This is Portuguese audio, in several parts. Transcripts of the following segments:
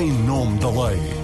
em nome da lei.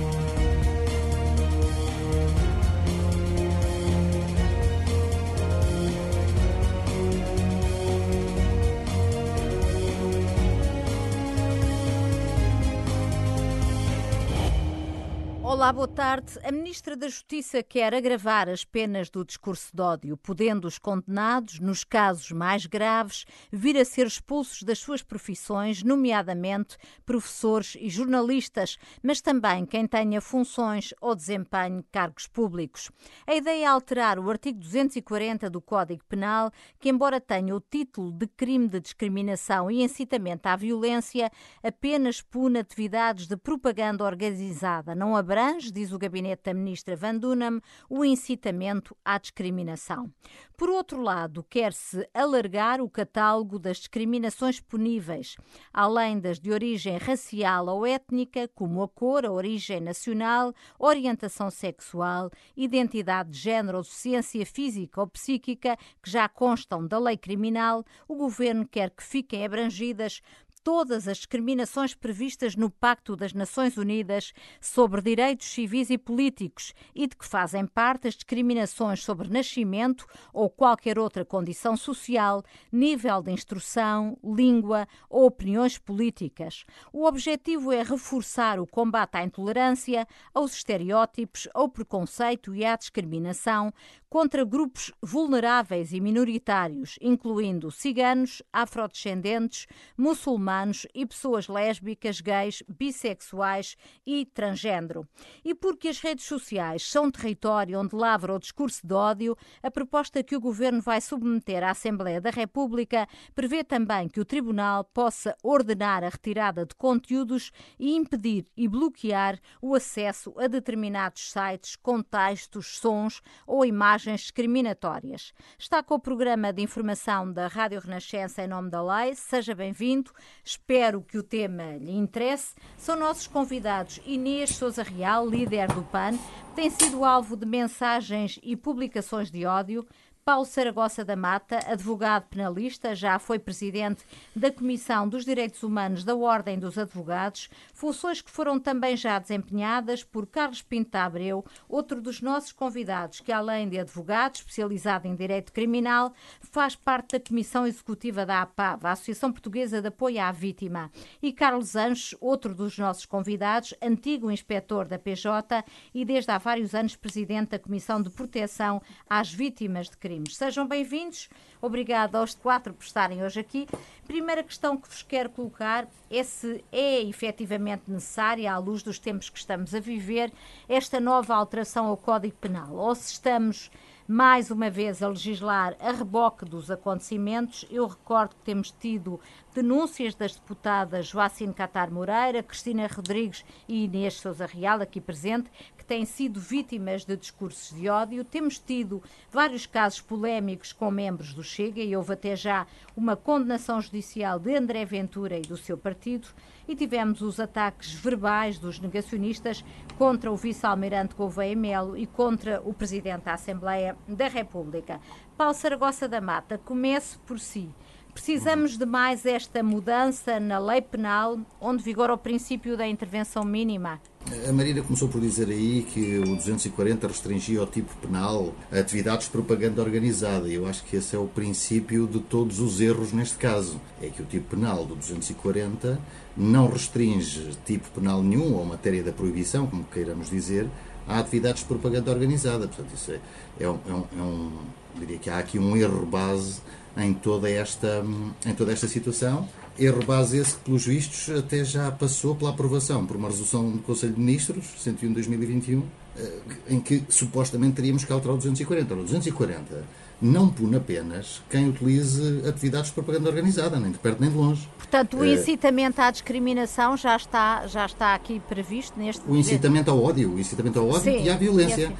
Olá, boa tarde. A Ministra da Justiça quer agravar as penas do discurso de ódio, podendo os condenados, nos casos mais graves, vir a ser expulsos das suas profissões, nomeadamente professores e jornalistas, mas também quem tenha funções ou desempenhe cargos públicos. A ideia é alterar o artigo 240 do Código Penal, que, embora tenha o título de crime de discriminação e incitamento à violência, apenas pune atividades de propaganda organizada, não abrange abrange, diz o gabinete da ministra Van Dunham, o incitamento à discriminação. Por outro lado, quer-se alargar o catálogo das discriminações puníveis, além das de origem racial ou étnica, como a cor, a origem nacional, orientação sexual, identidade de género ou deficiência física ou psíquica, que já constam da lei criminal, o governo quer que fiquem abrangidas todas as discriminações previstas no Pacto das Nações Unidas sobre Direitos Civis e Políticos e de que fazem parte as discriminações sobre nascimento ou qualquer outra condição social, nível de instrução, língua ou opiniões políticas. O objetivo é reforçar o combate à intolerância, aos estereótipos, ao preconceito e à discriminação contra grupos vulneráveis e minoritários, incluindo ciganos, afrodescendentes, muçulmanos e pessoas lésbicas, gays, bissexuais e transgênero. E porque as redes sociais são território onde lavra o discurso de ódio, a proposta que o governo vai submeter à Assembleia da República prevê também que o Tribunal possa ordenar a retirada de conteúdos e impedir e bloquear o acesso a determinados sites com textos, sons ou imagens imagens discriminatórias. Está com o programa de informação da Rádio Renascença em nome da lei. Seja bem-vindo. Espero que o tema lhe interesse. São nossos convidados Inês Souza Real, líder do PAN, tem sido alvo de mensagens e publicações de ódio. Paulo Saragossa da Mata, advogado penalista, já foi presidente da Comissão dos Direitos Humanos da Ordem dos Advogados, funções que foram também já desempenhadas por Carlos Pinto Abreu, outro dos nossos convidados, que além de advogado especializado em direito criminal, faz parte da Comissão Executiva da APAV, a Associação Portuguesa de Apoio à Vítima, e Carlos Anjos, outro dos nossos convidados, antigo inspetor da PJ e desde há vários anos presidente da Comissão de Proteção às Vítimas de Crime Sejam bem-vindos. Obrigada aos quatro por estarem hoje aqui. Primeira questão que vos quero colocar é se é efetivamente necessária, à luz dos tempos que estamos a viver, esta nova alteração ao Código Penal, ou se estamos mais uma vez a legislar a reboque dos acontecimentos. Eu recordo que temos tido denúncias das deputadas Joacine Catar Moreira, Cristina Rodrigues e Inês Souza Real, aqui presente, que têm sido vítimas de discursos de ódio. Temos tido vários casos polémicos com membros do Chega e houve até já uma condenação judicial de André Ventura e do seu partido e tivemos os ataques verbais dos negacionistas contra o vice-almirante Gouveia Melo e contra o presidente da Assembleia da República. Paulo Saragossa da Mata, comece por si. Precisamos de mais esta mudança na lei penal, onde vigora o princípio da intervenção mínima? A Marina começou por dizer aí que o 240 restringia o tipo penal atividades de propaganda organizada. Eu acho que esse é o princípio de todos os erros neste caso. É que o tipo penal do 240 não restringe tipo penal nenhum, ou matéria da proibição, como queiramos dizer, a atividades de propaganda organizada. Portanto, isso é, é, um, é, um, é um, diria que há aqui um erro base em toda esta, em toda esta situação. Erro base esse que, pelos vistos, até já passou pela aprovação por uma resolução do Conselho de Ministros, 101-2021, eh, em que supostamente teríamos que alterar o 240. O 240 não pune apenas quem utilize atividades de propaganda organizada, nem de perto nem de longe. Portanto, o eh, incitamento à discriminação já está, já está aqui previsto neste O incitamento ao ódio, o incitamento ao ódio Sim, e à violência.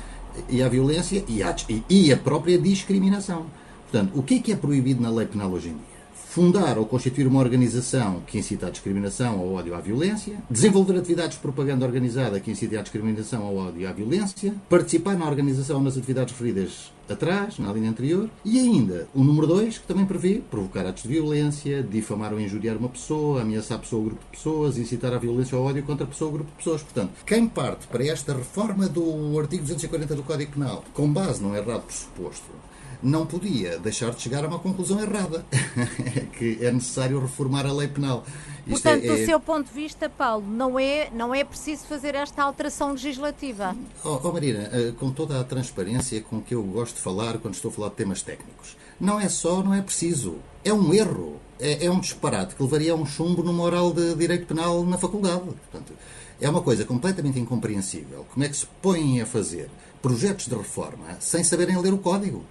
E, à violência e, à, e a própria discriminação. Portanto, o que é que é proibido na lei penal hoje em dia? fundar ou constituir uma organização que incita à discriminação, ao ódio, à violência, desenvolver atividades de propaganda organizada que incite à discriminação, ao ódio à violência, participar na organização nas atividades referidas atrás, na linha anterior, e ainda o número 2, que também prevê provocar atos de violência, difamar ou injuriar uma pessoa, ameaçar a pessoa ou grupo de pessoas, incitar à violência ou ódio contra a pessoa ou grupo de pessoas. Portanto, quem parte para esta reforma do artigo 240 do Código Penal, com base num errado pressuposto, não podia deixar de chegar a uma conclusão errada, que é necessário reformar a lei penal. Isto Portanto, é, é... do seu ponto de vista, Paulo, não é, não é preciso fazer esta alteração legislativa? Oh, oh Marina, eh, com toda a transparência com que eu gosto de falar quando estou a falar de temas técnicos, não é só, não é preciso, é um erro, é, é um disparate que levaria a um chumbo no moral de direito penal na faculdade. Portanto, é uma coisa completamente incompreensível. Como é que se põem a fazer projetos de reforma sem saberem ler o código?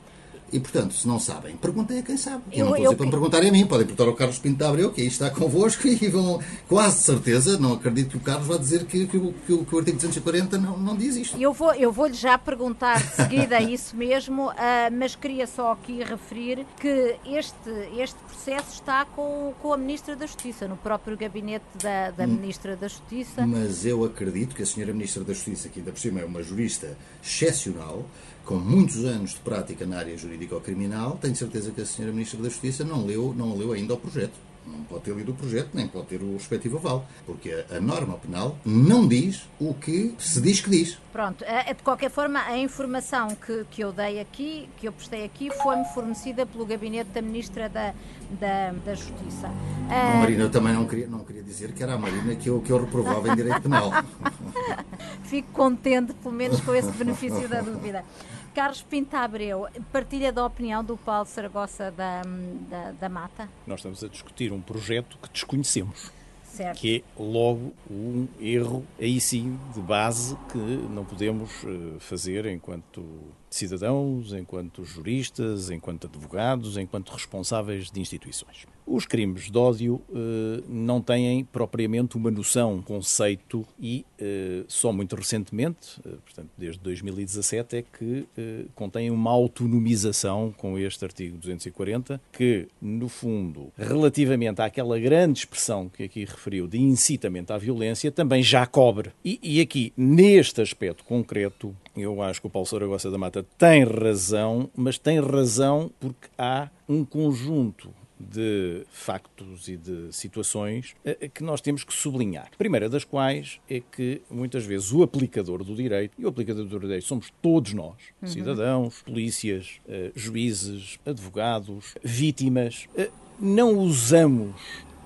E, portanto, se não sabem, perguntem a quem sabe. Eu, eu não estou eu, a dizer para me perguntarem a mim, podem perguntar ao Carlos Pinto da Abreu, que aí está convosco, e vão, quase certeza, não acredito que o Carlos vá dizer que, que, que, que o artigo 240 não, não diz isto. Eu vou-lhe eu vou já perguntar de seguida isso mesmo, uh, mas queria só aqui referir que este, este processo está com, com a Ministra da Justiça, no próprio gabinete da, da hum. Ministra da Justiça. Mas eu acredito que a Senhora Ministra da Justiça, que ainda por cima é uma jurista excepcional, com muitos anos de prática na área jurídico-criminal, tenho certeza que a senhora Ministra da Justiça não leu, não leu ainda o projeto. Não pode ter lido o projeto, nem pode ter o respectivo aval, porque a, norma penal não diz o que se diz que diz. Pronto, eh, de qualquer forma, a informação que, que eu dei aqui, que eu prestei aqui, foi-me fornecida pelo gabinete da Ministra da, da, da Justiça. Uh... Marina, eu também não queria, não queria dizer que era a Marina que eu, que eu reprovava em direito penal. Fico contente, pelo menos, com esse benefício da dúvida. Carlos Pinta Abreu, partilha da opinião do Paulo Saragossa da, da, da Mata? Nós estamos a discutir um projeto que desconhecemos. Certo. Que é logo um erro, aí sim, de base, que não podemos eh, fazer enquanto cidadãos, enquanto juristas, enquanto advogados, enquanto responsáveis de instituições. Os crimes de ódio eh, não têm propriamente uma noção, um conceito e eh, só muito recentemente, eh, portanto desde 2017, é que contêm uma autonomização com este artigo 240, que no fundo, relativamente àquela grande expressão que aqui referiu de incitamento à violência, também já cobre. E, e aqui, neste aspecto concreto, eu acho que o Paulo Saragossa da Mata tem razão, mas tem razão porque há um conjunto de factos e de situações eh, eh, que nós temos que sublinhar. A primeira das quais é que muitas vezes o aplicador do direito, e o aplicador do direito somos todos nós, uhum. cidadãos, polícias, eh, juízes, advogados, vítimas, não usamos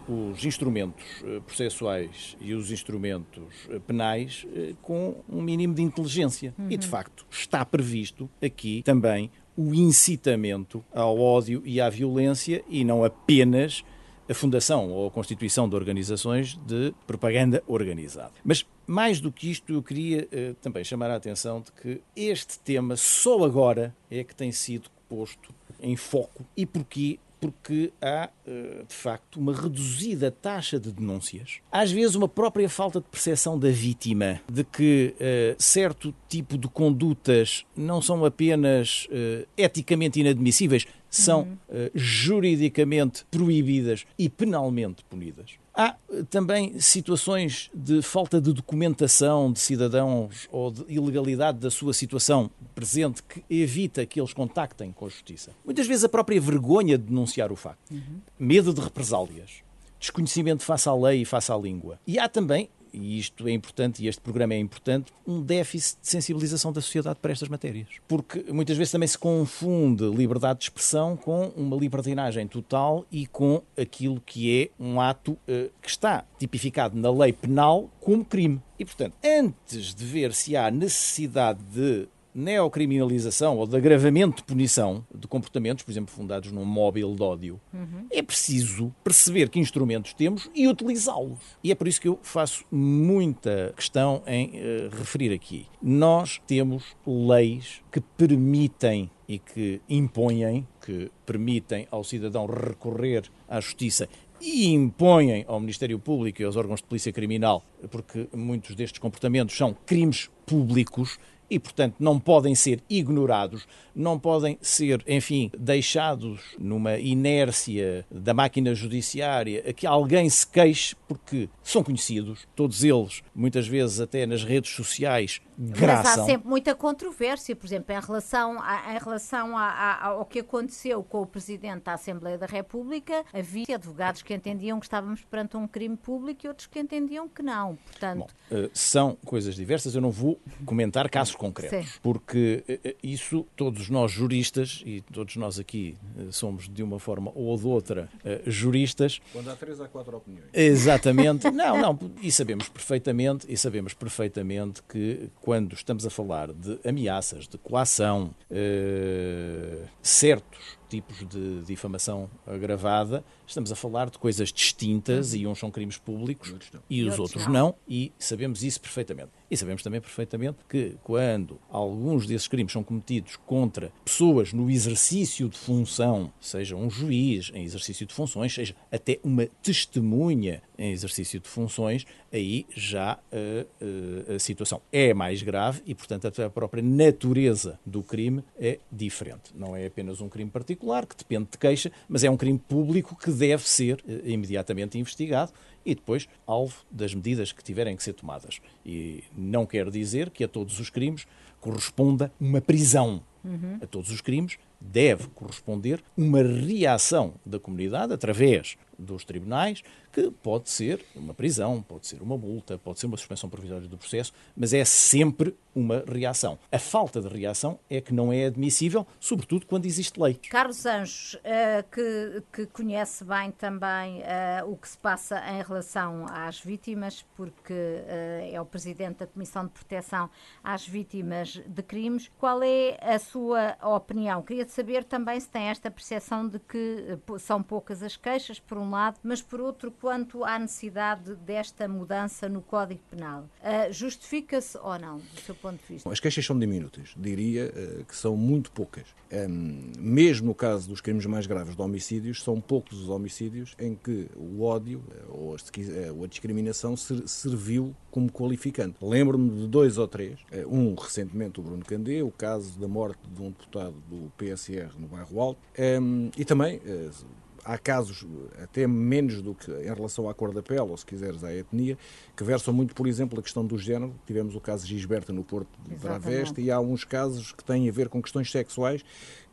os instrumentos processuais e os instrumentos penais com um mínimo de inteligência. Uhum. E, de facto, está previsto aqui também o incitamento ao ódio e à violência e não apenas a fundação ou a constituição de organizações de propaganda organizada. Mas mais do que isto, eu queria uh, também chamar a atenção de que este tema só agora é que tem sido posto em foco e porquê porque há, eh, de facto, uma reduzida taxa de denúncias. Às vezes, uma própria falta de percepção da vítima de que uh, certo tipo de condutas não são apenas uh, eticamente inadmissíveis, são uh, juridicamente proibidas e penalmente punidas. Há eh, também situações de falta de documentação de cidadãos ou de ilegalidade da sua situação presente que evita que eles contactem com a justiça. Muitas vezes a própria vergonha de denunciar o facto, uhum. medo de represálias, desconhecimento face à lei e face à língua. E há também e isto é importante, e este programa é importante, um déficit de sensibilização da sociedade para estas matérias. Porque muitas vezes também se confunde liberdade de expressão com uma libertinagem total e com aquilo que é um ato uh, que está tipificado na lei penal como crime. E, portanto, antes de ver se há necessidade de neocriminalização ou de agravamento de punição de comportamentos, por exemplo, fundados num móvel de ódio, uhum. é preciso perceber que instrumentos temos e utilizá-los. E é por isso que eu faço muita questão em uh, referir aqui. Nós temos leis que permitem e que impõem, que permitem ao cidadão recorrer à justiça e impõem ao Ministério Público e aos órgãos de polícia criminal, porque muitos destes comportamentos são crimes públicos e, portanto, não podem ser ignorados, não podem ser, enfim, deixados numa inércia da máquina judiciária a que alguém se queixe porque são conhecidos, todos eles, muitas vezes até nas redes sociais, graçam. Mas há sempre muita controvérsia, por exemplo, em relação, a, em relação a, a, ao que aconteceu com o Presidente da Assembleia da República, havia advogados que entendiam que estávamos perante um crime público e outros que entendiam que não. Portanto... Bom, uh, são coisas diversas, eu não vou comentar casos concretos, Sim. porque uh, isso todos nós juristas, e todos nós aqui uh, somos de uma forma ou de outra juristas... Quando há três, há quatro opiniões. Exatamente. não, não, e sabemos perfeitamente, e sabemos perfeitamente que quando estamos a falar de ameaças, de coação, eh, certos tipos de difamação agravada, estamos a falar de coisas distintas e uns são crimes públicos e os outros não, e sabemos isso perfeitamente. E sabemos também perfeitamente que quando alguns desses crimes são cometidos contra pessoas no exercício de função, seja um juiz em exercício de funções, seja até uma testemunha em exercício de funções, aí já a, a, a situação é mais grave e, portanto, a própria natureza do crime é diferente. Não é apenas um crime particular, que depende de queixa, mas é um crime público que deve ser eh, imediatamente investigado e depois alvo das medidas que tiverem que ser tomadas. E não quer dizer que a todos os crimes corresponda uma prisão. Uhum. A todos os crimes deve corresponder uma reação da comunidade através dos tribunais, que pode ser uma prisão, pode ser uma multa, pode ser uma suspensão provisória do processo, mas é sempre uma reação. A falta de reação é que não é admissível, sobretudo quando existe lei. Carlos Anjos, uh, que, que, conhece bem também uh, o que se passa em relação às vítimas, porque uh, é o presidente da Comissão de Proteção às Vítimas de Crimes, qual é a sua opinião? Queria saber também se tem esta percepção de que são poucas as queixas, por um lado, mas por outro, quanto à necessidade desta mudança no Código Penal. Uh, Justifica-se ou não, do seu ponto de vista? As queixas são diminutas, diria uh, que são muito poucas. Um, mesmo no caso dos crimes mais graves de homicídios, são poucos os homicídios em que o ódio eh, ou a discriminação serviu como qualificante. Lembro-me de dois ou três, um recentemente o Bruno Candé, o caso da morte de um deputado do PSR no bairro Alto, um, e também há casos, até menos do que em relação à cor da pele, ou se quiseres, à etnia, que versam muito, por exemplo, a questão do género. Tivemos o caso de Gisberta no Porto de Traveste e há uns casos que têm a ver com questões sexuais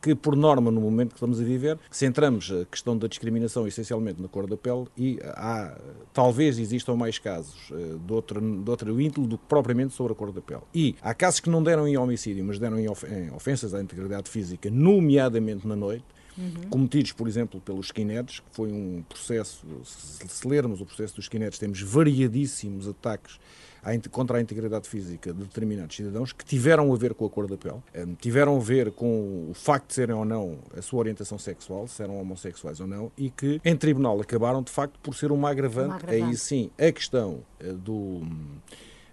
que, por norma, no momento que estamos a viver, centramos a questão da discriminação essencialmente na cor da pele e há, talvez existam mais casos uh, de, outro, de outro índole do que propriamente sobre a cor da pele. E há casos que não deram em homicídio, mas deram em ofensas à integridade física, nomeadamente na noite, uhum. cometidos, por exemplo, pelos skinheads, que foi um processo, se lermos o processo dos skinheads, temos variadíssimos ataques contra a integridade física de determinados cidadãos que tiveram a ver com a cor da pele, hum, tiveram a ver com o facto de serem ou não a sua orientação sexual, se eram homossexuais ou não, e que em tribunal acabaram de facto por ser uma agravante. Uma agravante. Aí sim, a questão eh, do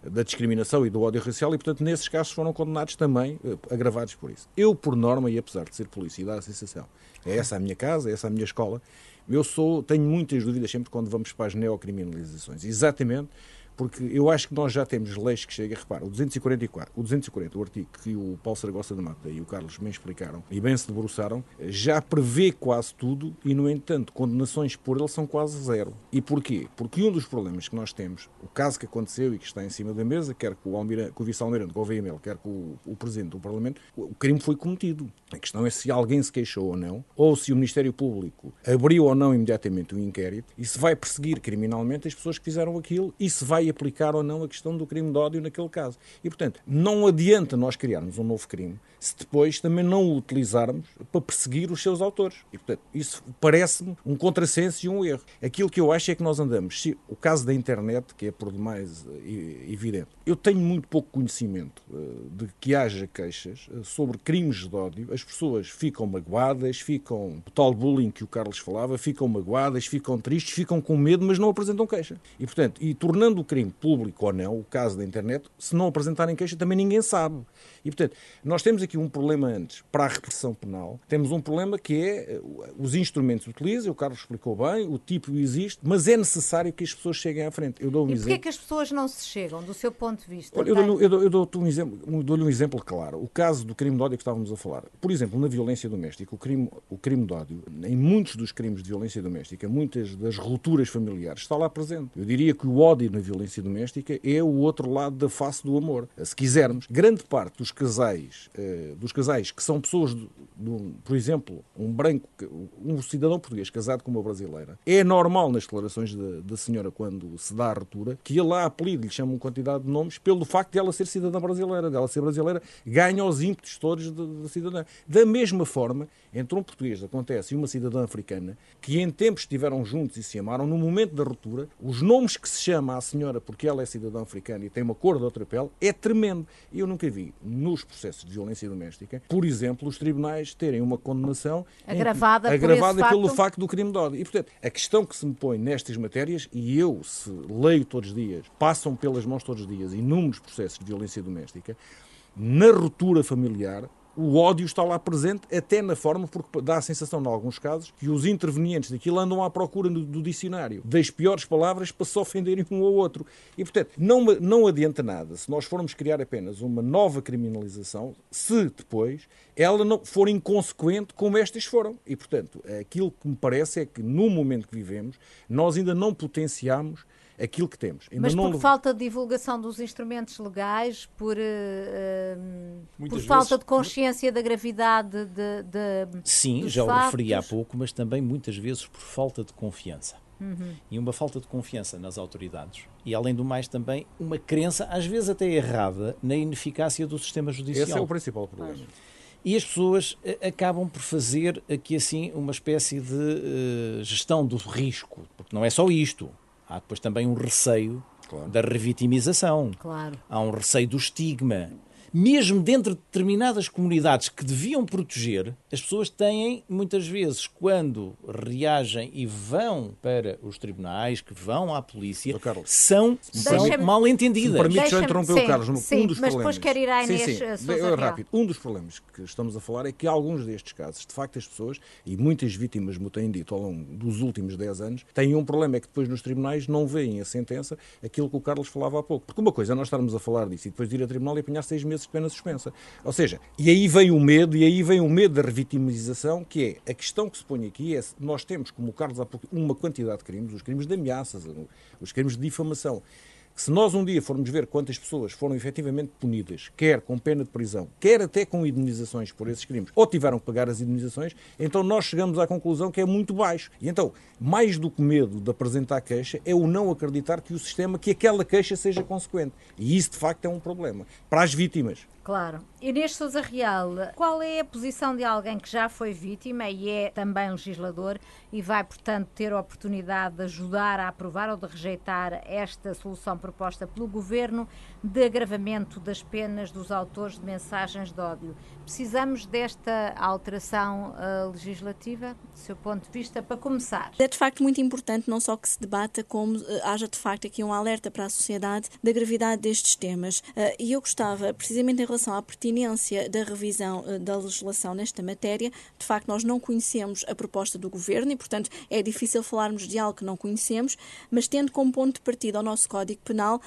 da discriminação e do ódio racial e, portanto, nesses casos foram condenados também, eh, agravados por isso. Eu, por norma, e apesar de ser polícia e dar a sensação, é essa a minha casa, é essa a minha escola, eu sou, tenho muitas dúvidas sempre quando vamos para as neocriminalizações. Exatamente porque eu acho que nós já temos leis que chegam, repara, o 244, o 240, o artigo que o Paulo Saragossa de Mata e o Carlos me explicaram e bem se debruçaram, já prevê quase tudo e, no entanto, condenações por ele são quase zero. E porquê? Porque um dos problemas que nós temos, o caso que aconteceu e que está em cima da mesa, quer com o, Almirante, com o Vice-Almirante Gouveia Mel, quer com o, o Presidente do Parlamento, o crime foi cometido. A questão é se alguém se queixou ou não, ou se o Ministério Público abriu ou não imediatamente um inquérito e se vai perseguir criminalmente as pessoas que fizeram aquilo e se vai aplicar ou não a questão do crime de ódio naquele caso. E, portanto, não adianta nós criarmos um novo crime se depois também não o utilizarmos para perseguir os seus autores. E, portanto, isso parece-me um contrassenso e um erro. Aquilo que eu acho é que nós andamos, se, o caso da internet, que é por demais eh, evidente, eu tenho muito pouco conhecimento uh, de que haja queixas uh, sobre crimes de ódio, as pessoas ficam magoadas, ficam, o tal bullying que o Carlos falava, ficam magoadas, ficam tristes, ficam com medo, mas não apresentam queixa. E, portanto, e tornando o crime público ou não, o caso da internet, se não apresentarem queixa, também ninguém sabe. E, portanto, nós temos aqui um problema antes para a repressão penal, temos um problema que é eh, os instrumentos utilizam, o Carlos explicou bem, o tipo existe, mas é necessário que as pessoas cheguem à frente. Eu dou um e porquê é que as pessoas não se chegam, do seu ponto de vista? Olha, eu dou-lhe eu dou, eu um exemplo, dou um exemplo claro. O caso do crime de ódio que estávamos a falar. Por exemplo, na violência doméstica, o crime, o crime de ódio, em muitos dos crimes de violência doméstica, muitas das rupturas familiares, está lá presente. Eu diria que o ódio na violência doméstica é o outro lado da face do amor. Se quisermos, grande parte dos casais, uh, dos casais que são pessoas, de, de, por exemplo, um branco, um cidadão português casado com uma brasileira, é normal nas declarações da, senhora quando se dá a ruptura que ele lá apelido, lhe chama uma quantidade de nomes pelo facto de ela ser cidadã brasileira, dela ser brasileira, ganha os ímpetos todos da cidadã. Da mesma forma, entre um português acontece e uma cidadã africana que em tempos estiveram juntos e se amaram, no momento da ruptura, os nomes que se chama à senhora porque ela é cidadã africana e tem uma cor de outra pele é tremendo. Eu nunca vi nos processos de violência doméstica, por exemplo, os tribunais terem uma condenação agravada, agravada pelo facto... facto do crime de ódio. E, portanto, a questão que se me põe nestas matérias, e eu, se leio todos os dias, passam pelas mãos todos os dias inúmeros processos de violência doméstica, na ruptura familiar, o ódio está lá presente, até na forma, porque dá a sensação, em alguns casos, que os intervenientes daquilo andam à procura do, dicionário das piores palavras para se ofenderem um ao outro. E, portanto, não, não adianta nada se nós formos criar apenas uma nova criminalização, se depois ela não for inconsequente como estas foram. E, portanto, aquilo que me parece é que, no momento que vivemos, nós ainda não potenciamos aquilo que temos. Ainda Mas por não... falta de divulgação dos instrumentos legais, por, uh, por falta de consciência da gravidade de, de Sim, já o referi há pouco, mas também muitas vezes por falta de confiança. Uhum. E uma falta de confiança nas autoridades. E, além do mais, também uma crença, às vezes até errada, na ineficácia do sistema judicial. Esse é o principal problema. E as pessoas eh, acabam por fazer aqui assim uma espécie de uh, gestão do risco, porque não é só isto há depois também um receio claro. da revitimização. Claro. Há um receio do estigma mesmo dentro de determinadas comunidades que deviam proteger, as pessoas têm, muitas vezes, quando reagem e vão para os tribunais, que vão à polícia, Carlos, são, são mal entendidas. Permite só interromper sim, o Carlos, um sim, dos mas problemas. depois quer ir à Inês sim, sim. Eu, rápido. Um dos problemas que estamos a falar é que alguns destes casos, de facto, as pessoas, e muitas vítimas me têm dito ao longo dos últimos 10 anos, têm um problema, é que depois nos tribunais não veem a sentença aquilo que o Carlos falava há pouco. Porque uma coisa é nós estarmos a falar disso e depois de ir a tribunal e apanhar seis meses pena suspensa. Ou seja, e aí vem o medo, e aí vem o medo da revitimização, que é a questão que se põe aqui é nós temos, como o Carlos há pouco, uma quantidade de crimes, os crimes de ameaças, os crimes de difamação, se nós um dia formos ver quantas pessoas foram efetivamente punidas, quer com pena de prisão, quer até com indenizações por esses crimes, ou tiveram que pagar as indenizações, então nós chegamos à conclusão que é muito baixo. E então, mais do que medo de apresentar queixa, é o não acreditar que o sistema, que aquela queixa seja consequente. E isso, de facto, é um problema. Para as vítimas, Claro. Inês Souza Real, qual é a posição de alguém que já foi vítima e é também legislador e vai, portanto, ter a oportunidade de ajudar a aprovar ou de rejeitar esta solução proposta pelo Governo de agravamento das penas dos autores de mensagens de ódio? Precisamos desta alteração uh, legislativa, do seu ponto de vista, para começar? É de facto muito importante não só que se debata, como uh, haja de facto aqui um alerta para a sociedade da gravidade destes temas. Uh, e eu gostava, precisamente em relação à pertinência da revisão uh, da legislação nesta matéria, de facto nós não conhecemos a proposta do Governo e, portanto, é difícil falarmos de algo que não conhecemos, mas tendo como ponto de partida o nosso Código Penal,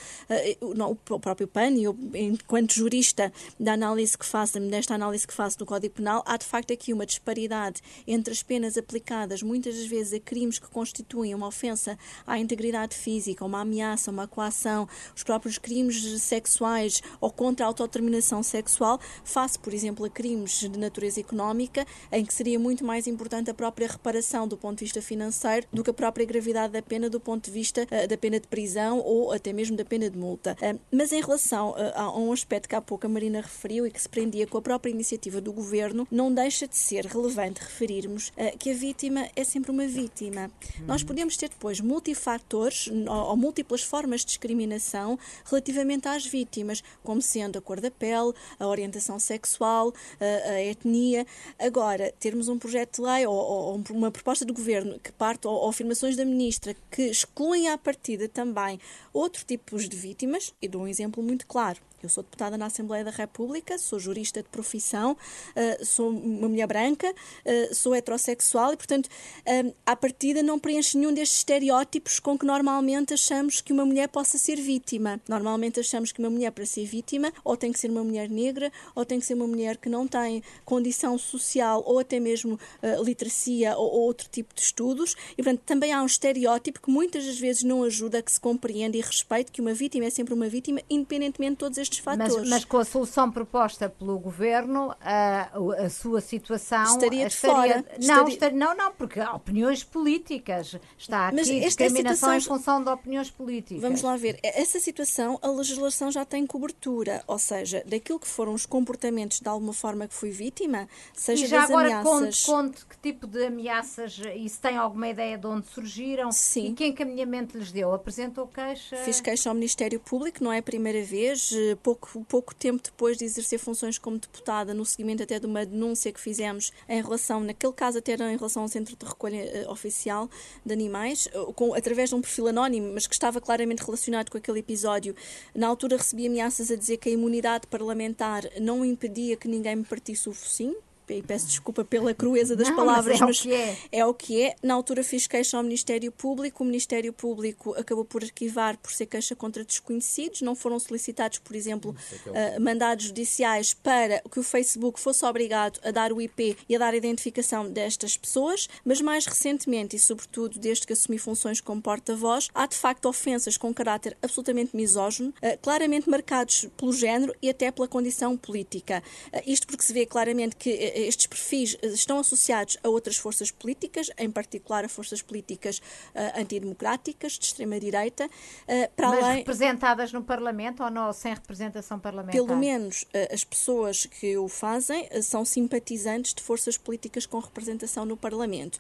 o, o próprio PAN, e eu, enquanto jurista da análise que faço, desta análise que faço do Código Penal, há de facto aqui uma disparidade entre as penas aplicadas muitas das vezes a crimes que constituem uma ofensa à integridade física, uma ameaça, uma coação, os próprios crimes sexuais ou contra a autodeterminação sexual, face, por exemplo, a crimes de natureza económica, em que seria muito mais importante a própria reparação do ponto de vista financeiro do que a própria gravidade da pena do ponto de vista uh, da pena de prisão ou até mesmo da pena de multa. Uh, mas em relação uh, a um aspecto que há pouco a Marina referiu e que se prendia com a própria iniciativa do governo, não deixa de ser relevante referirmos que a vítima é sempre uma vítima. Uhum. Nós podemos ter depois multifatores ou, ou, múltiplas formas de discriminação relativamente às vítimas, como sendo a cor da pele, a orientação sexual, a, a etnia. Agora, termos um projeto de lei ou, ou uma proposta do governo que parte ou, ou afirmações da ministra que excluem à partida também outro tipos de vítimas, e dou um exemplo muito claro. Eu sou deputada na Assembleia da República, sou jurista de profissão, uh, sou uma mulher branca, uh, sou heterossexual e, portanto, uh, à partida não preencho nenhum destes estereótipos com que normalmente achamos que uma mulher possa ser vítima. Normalmente achamos que uma mulher, para ser vítima, ou tem que ser uma mulher negra, ou tem que ser uma mulher que não tem condição social ou até mesmo literacia ou, ou, outro tipo de estudos. E, portanto, também há um estereótipo que muitas das vezes não ajuda a que se compreenda e respeite que uma vítima é sempre uma vítima, independentemente de todos estes fatores. Mas, mas com a solução proposta pelo governo, a, a sua situação estaria de estaria, fora. Não, estaria... não, não, porque há opiniões políticas. Está aqui mas discriminação situação... em função de opiniões políticas. Vamos lá ver. Essa situação, a legislação já tem cobertura, ou seja, daquilo que foram os comportamentos de alguma forma que fui vítima, seja e já das agora ameaças. Conte, conte que tipo de ameaças e se tem alguma ideia de onde surgiram Sim. e que encaminhamento lhes deu? Apresentou queixa? Fiz queixa ao Ministério Público, não é a primeira vez. Pouco, pouco tempo depois de exercer funções como deputada, no seguimento até de uma denúncia que fizemos em relação, naquele caso até em relação ao Centro de Recolha uh, Oficial de Animais, uh, com, através de um perfil anónimo, mas que estava claramente relacionado com aquele episódio. Na altura recebi ameaças a dizer que a imunidade parlamentar não impedia que ninguém me partisse o focinho, e peço desculpa pela crueza das não, palavras, mas, é, mas o é. é. o que é. Na altura fiz queixa ao Ministério Público, o Ministério Público acabou por arquivar por ser queixa contra desconhecidos, não foram solicitados, por exemplo, uh, mandados judiciais para que o Facebook fosse obrigado a dar o IP e a dar a identificação destas pessoas, mas mais recentemente e sobretudo desde que assumi funções como porta-voz, há de facto ofensas com caráter absolutamente misógino, uh, claramente marcados pelo género e até pela condição política. Uh, isto porque se vê claramente que estes perfis eh, estão associados a outras forças políticas, em particular a forças políticas uh, antidemocráticas, de extrema-direita, uh, para Mas além... representadas no Parlamento ou não, sem representação parlamentar? Pelo menos uh, as pessoas que o fazem são simpatizantes de forças políticas com representação no Parlamento.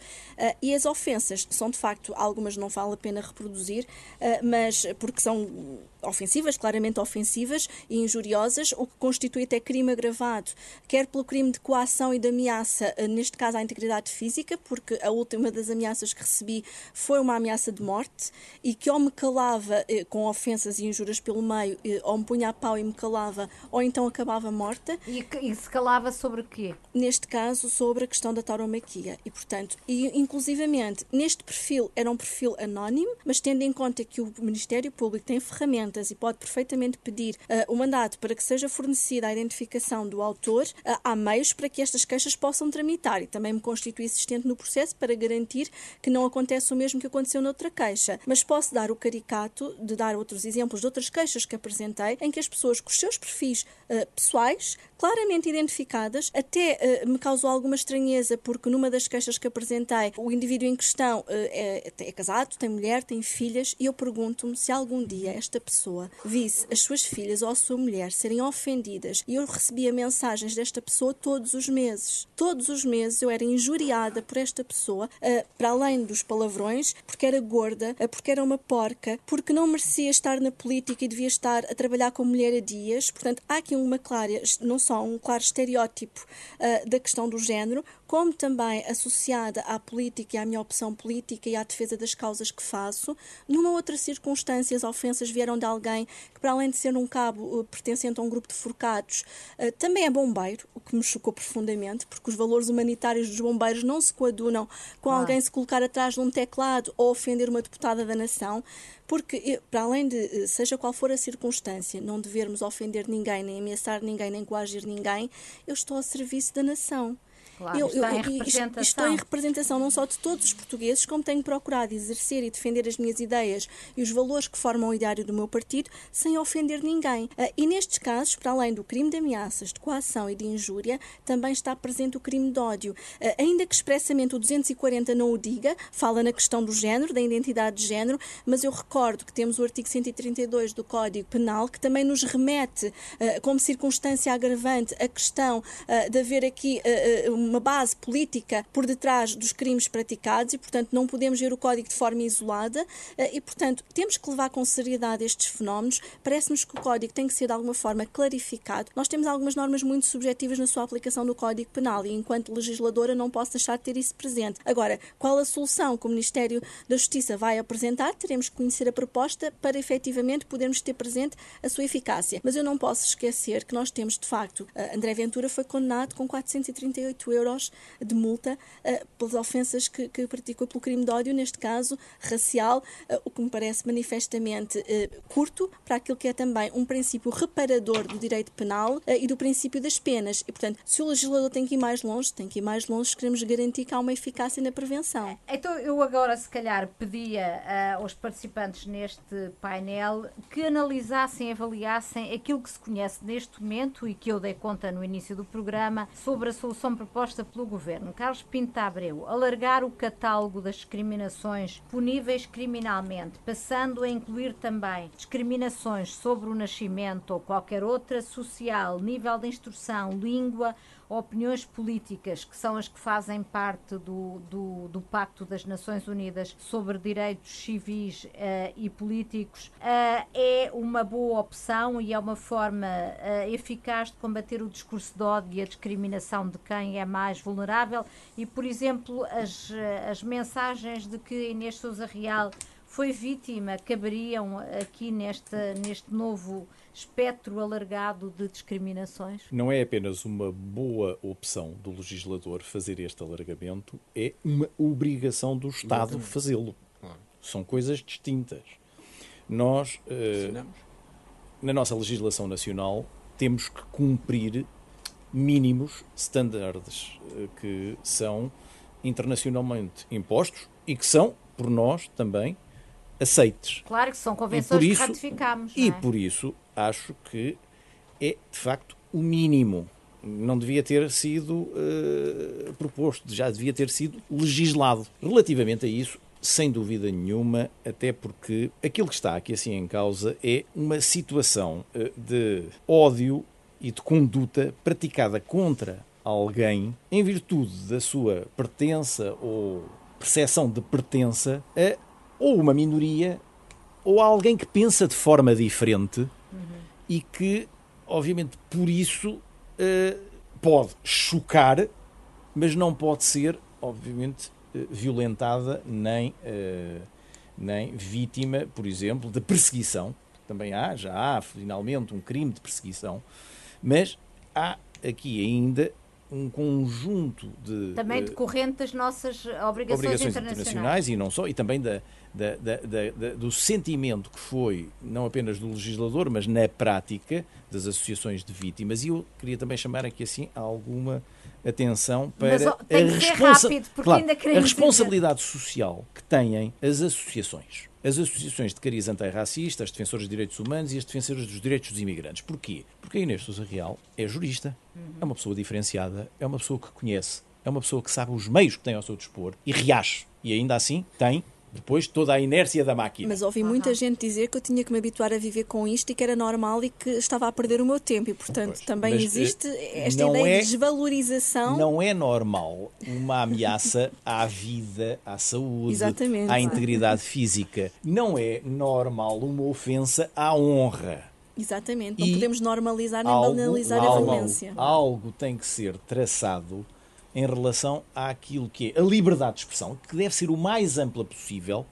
e as ofensas são, de facto, algumas não vale a pena reproduzir, mas porque são ofensivas, claramente ofensivas e injuriosas, o que constitui até crime agravado, quer pelo crime de coação e de ameaça, eh, neste caso à integridade física, porque a última das ameaças que recebi foi uma ameaça de morte e que ou me calava eh, com ofensas e injuras pelo meio, eh, ou me punha a pau e me calava, ou então acabava morta. E, e se calava sobre o quê? Neste caso, sobre a questão da tauromaquia. E, portanto, e, inclusivamente, neste perfil era um perfil anónimo, mas tendo em conta que o Ministério Público tem ferramentas ferramentas e pode perfeitamente pedir uh, o mandato para que seja fornecida a identificação do autor, uh, há meios para que estas queixas possam tramitar e também me constitui assistente no processo para garantir que não acontece o mesmo que aconteceu noutra queixa. Mas posso dar o caricato de dar outros exemplos de outras queixas que apresentei em que as pessoas com os seus perfis uh, pessoais claramente identificadas. Até uh, me causou alguma estranheza, porque numa das queixas que apresentei, o indivíduo em questão uh, é, é, casado, tem mulher, tem filhas, e eu pergunto-me se algum dia esta pessoa visse as suas filhas ou a sua mulher serem ofendidas, e eu recebia mensagens desta pessoa todos os meses. Todos os meses eu era injuriada por esta pessoa, uh, para além dos palavrões, porque era gorda, porque era uma porca, porque não merecia estar na política e devia estar a trabalhar com mulher a dias. Portanto, há aqui uma clara, não só um claro estereótipo uh, da questão do género, como também associada à política e à minha opção política e à defesa das causas que faço. Numa outra circunstância, as ofensas vieram de alguém que, para além de ser um cabo uh, pertencente a um grupo de forcados, uh, também é bombeiro, o que me chocou profundamente, porque os valores humanitários dos bombeiros não se coadunam com ah. alguém se colocar atrás de um teclado ou ofender uma deputada da nação porque, para além de, eh, seja qual for a circunstância, não devermos ofender ninguém, nem ameaçar ninguém, nem coagir ninguém, eu estou ao serviço da nação. Claro, eu, está eu, em representação. Estou em representação não só de todos os portugueses, como tenho procurado exercer e defender as minhas ideias e os valores que formam o ideário do meu partido, sem ofender ninguém. Ah, e nestes casos, para além do crime de ameaças, de coação e de injúria, também está presente o crime de ódio. Ah, ainda que expressamente o 240 não o diga, fala na questão do género, da identidade de género, mas eu recordo que temos o artigo 132 do Código Penal, que também nos remete, ah, como circunstância agravante, a questão de haver aqui uma base política por detrás dos crimes praticados e, portanto, não podemos ver o código de forma isolada e, portanto, temos que levar com seriedade estes fenómenos. Parece-nos que o código tem que ser de alguma forma clarificado. Nós temos algumas normas muito subjetivas na sua aplicação no Código Penal e, enquanto legisladora, não posso deixar de ter isso presente. Agora, qual a solução que o Ministério da Justiça vai apresentar? Teremos que conhecer a proposta para efetivamente podermos ter presente a sua eficácia. Mas eu não posso esquecer que nós temos, de facto, André Ventura foi condenado com 438 euros de multa uh, pelas ofensas que, que, praticou pelo crime de ódio, neste caso racial, uh, o que me parece manifestamente uh, curto para aquilo que é também um princípio reparador do direito penal e do princípio das penas. E, portanto, se o legislador tem que ir mais longe, tem que ir mais longe se queremos garantir que há uma eficácia na prevenção. Então, eu agora, se calhar, pedia aos participantes neste painel que analisassem, avaliassem aquilo que se conhece neste momento e que eu dei conta no início do programa sobre a solução proposta pelo Governo. Carlos Pinto Abreu, alargar o catálogo das discriminações puníveis criminalmente, passando a incluir também discriminações sobre o nascimento ou qualquer outra social, nível de instrução, língua opiniões políticas, que são as que fazem parte do, do, do Pacto das Nações Unidas sobre Direitos Civis uh, e Políticos, uh, é uma boa opção e é uma forma uh, eficaz de combater o discurso de ódio e a discriminação de quem é mais vulnerável. E, por exemplo, as, as mensagens de que Inês Souza Real foi vítima caberiam aqui neste, neste novo espectro alargado de discriminações? Não é apenas uma boa opção do legislador fazer este alargamento, é uma obrigação do Estado fazê-lo. São coisas distintas. Nós, uh, na nossa legislação nacional, temos que cumprir mínimos standards uh, que são internacionalmente impostos e que são, por nós também, aceites. Claro que são convenções isso, que ratificamos. E é? por isso acho que é, de facto, o mínimo. Não devia ter sido uh, proposto, já devia ter sido legislado. Relativamente a isso, sem dúvida nenhuma, até porque aquilo que está aqui assim em causa é uma situação uh, de ódio e de conduta praticada contra alguém em virtude da sua pertença ou percepção de pertença a ou uma minoria ou alguém que pensa de forma diferente uhum. e que, obviamente, por isso uh, pode chocar, mas não pode ser, obviamente, uh, violentada nem, uh, nem vítima, por exemplo, de perseguição. Também há, já há finalmente um crime de perseguição, mas há aqui ainda um conjunto de. Também decorrente das nossas obrigações, obrigações internacionais. internacionais. e não só, e também da, da, da, do sentimento que foi, não apenas do legislador, mas na prática das associações de vítimas. E eu queria também chamar aqui assim alguma atenção para mas, a, responsa rápido, claro, a responsabilidade dizer. social que têm as associações. As associações de cariz antirracista, as defensoras de direitos humanos e as defensoras dos direitos dos imigrantes. Porquê? Porque a Inês Sousa Real é jurista, uhum. é uma pessoa diferenciada, é uma pessoa que conhece, é uma pessoa que sabe os meios que tem ao seu dispor e reage. E ainda assim tem depois toda a inércia da máquina. Mas ouvi muita gente dizer que eu tinha que me habituar a viver com isto e que era normal e que estava a perder o meu tempo. E, portanto, pois, também mas, existe eh, esta ideia é, de desvalorização. Não é normal uma ameaça à vida, à saúde, Exatamente. à integridade física. Não é normal uma ofensa à honra. Exatamente. Não e podemos normalizar nem algo, banalizar algo, a violência. Algo tem que ser traçado em relação àquilo que é a liberdade de expressão, que deve ser o mais ampla possível,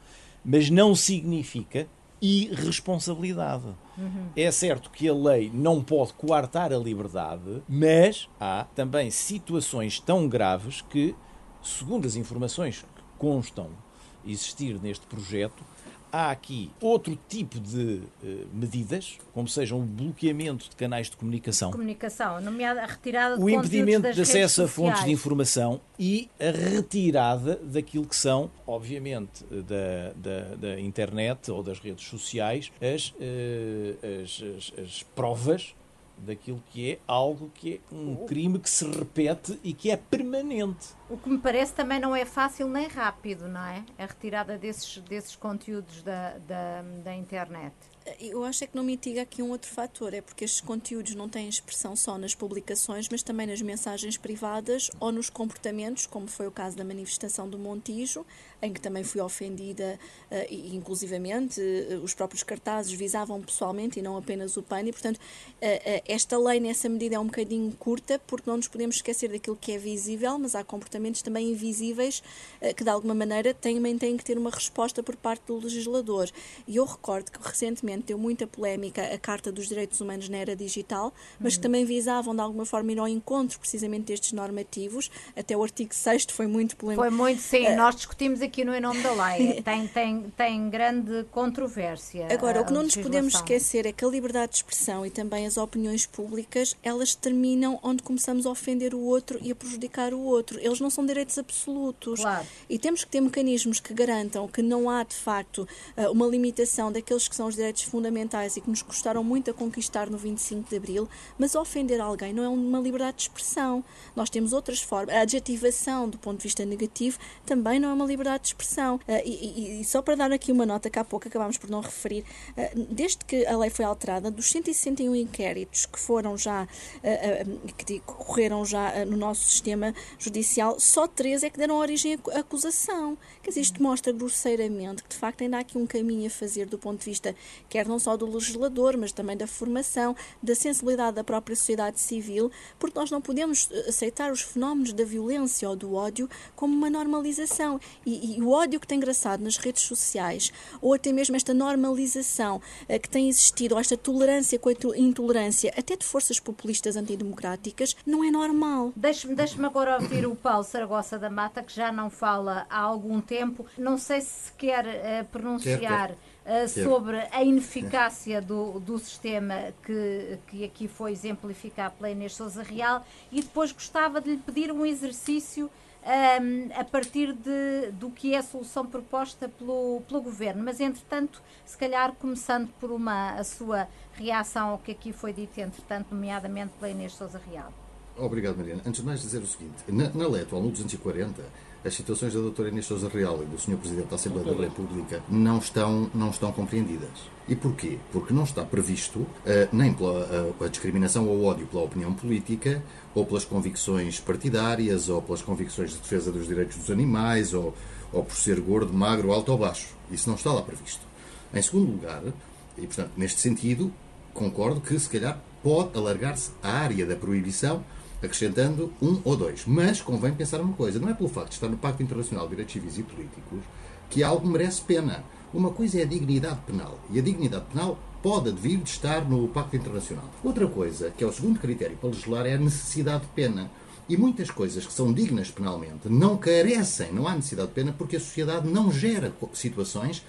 mas não significa irresponsabilidade. Uhum. É certo que a lei não pode coartar a liberdade, mas há também situações tão graves que, segundo as informações que constam existir neste projeto, há aqui outro tipo de uh, medidas, como sejam o bloqueamento de canais de comunicação. Comunicação, nomeada a retirada de O impedimento de acesso a fontes de informação e a retirada daquilo que são, obviamente, da, da, da internet ou das redes sociais, as, uh, as, as, as provas daquilo que é algo que é um crime que se repete e que é permanente. O que me parece também não é fácil nem rápido, não é? A retirada desses, desses conteúdos da, da, da internet. Eu acho é que não mitiga aqui um outro fator, é porque estes conteúdos não têm expressão só nas publicações, mas também nas mensagens privadas ou nos comportamentos, como foi o caso da manifestação do Montijo, em que também fui ofendida, uh, e inclusivamente uh, os próprios cartazes visavam pessoalmente e não apenas o PAN, e portanto uh, esta lei nessa medida é um bocadinho curta, porque não nos podemos esquecer daquilo que é visível, mas há comportamentos também invisíveis que de alguma maneira também têm que ter uma resposta por parte do legislador. E eu recordo que recentemente deu muita polémica a Carta dos Direitos Humanos na Era Digital, mas que também visavam de alguma forma ir ao encontro precisamente destes normativos, até o artigo 6 foi muito polémico. Foi muito, sim, nós discutimos aqui no Em Nome da Lei. Tem, tem, tem grande controvérsia. Agora, o que não nos podemos esquecer é que a liberdade de expressão e também as opiniões públicas, elas terminam onde começamos a ofender o outro e a prejudicar o outro. Eles não são direitos absolutos. Claro. E temos que ter mecanismos que garantam que não há, de facto, eh, uma limitação daqueles que são os direitos fundamentais e que nos custaram muito a conquistar no 25 de Abril, mas ofender alguém não é uma liberdade de expressão. Nós temos outras formas. A adjetivação, do ponto de vista negativo, também não é uma liberdade de expressão. Uh, e, e, só para dar aqui uma nota que há pouco acabámos por não referir, uh, desde que a lei foi alterada, dos 161 inquéritos que foram já, que correram já no nosso sistema judicial, só três é que deram origem à acusação. Quer dizer, isto mostra grosseiramente que de facto ainda há aqui um caminho a fazer do ponto de vista, quer não só do legislador, mas também da formação, da sensibilidade da própria sociedade civil, porque nós não podemos aceitar os fenómenos da violência ou do ódio como uma normalização. E, e o ódio que tem engraçado nas redes sociais, ou até mesmo esta normalização uh, que tem existido, ou esta tolerância com a intolerância, até de forças populistas antidemocráticas, não é normal. Deixe-me deixe agora ouvir o Paulo Saragossa da Mata, que já não fala há algum tempo. Não sei se quer uh, pronunciar. Uh, sobre a ineficácia do, do sistema que, que aqui foi exemplificado pela Inês Souza Real e depois gostava de lhe pedir um exercício um, a partir de, do que é a solução proposta pelo, pelo Governo. Mas, entretanto, se calhar começando por uma, a sua reação ao que aqui foi dito, entretanto, nomeadamente pela Inês Souza Real. Obrigado, Mariana. Antes de mais dizer o seguinte, na, na lei atual, no 240, as situações da doutora Inês Sousa Real e do Sr. Presidente da Assembleia da República não estão, não estão compreendidas. E porquê? Porque não está previsto uh, nem pela uh, a discriminação ou ódio pela opinião política, ou pelas convicções partidárias, ou pelas convicções de defesa dos direitos dos animais, ou, ou por ser gordo, magro, alto ou baixo. Isso não está lá previsto. Em segundo lugar, e portanto, neste sentido, concordo que se calhar pode alargar-se a área da proibição acrescentando um ou dois. Mas convém pensar uma coisa: não é pelo facto de estar no Pacto Internacional de Direitos Civis e Políticos que algo merece pena. Uma coisa é a dignidade penal. E a dignidade penal pode vir de estar no Pacto Internacional. Outra coisa, que é o segundo critério para legislar, é a necessidade de pena. E muitas coisas que são dignas penalmente não carecem, não há necessidade de pena, porque a sociedade não gera situações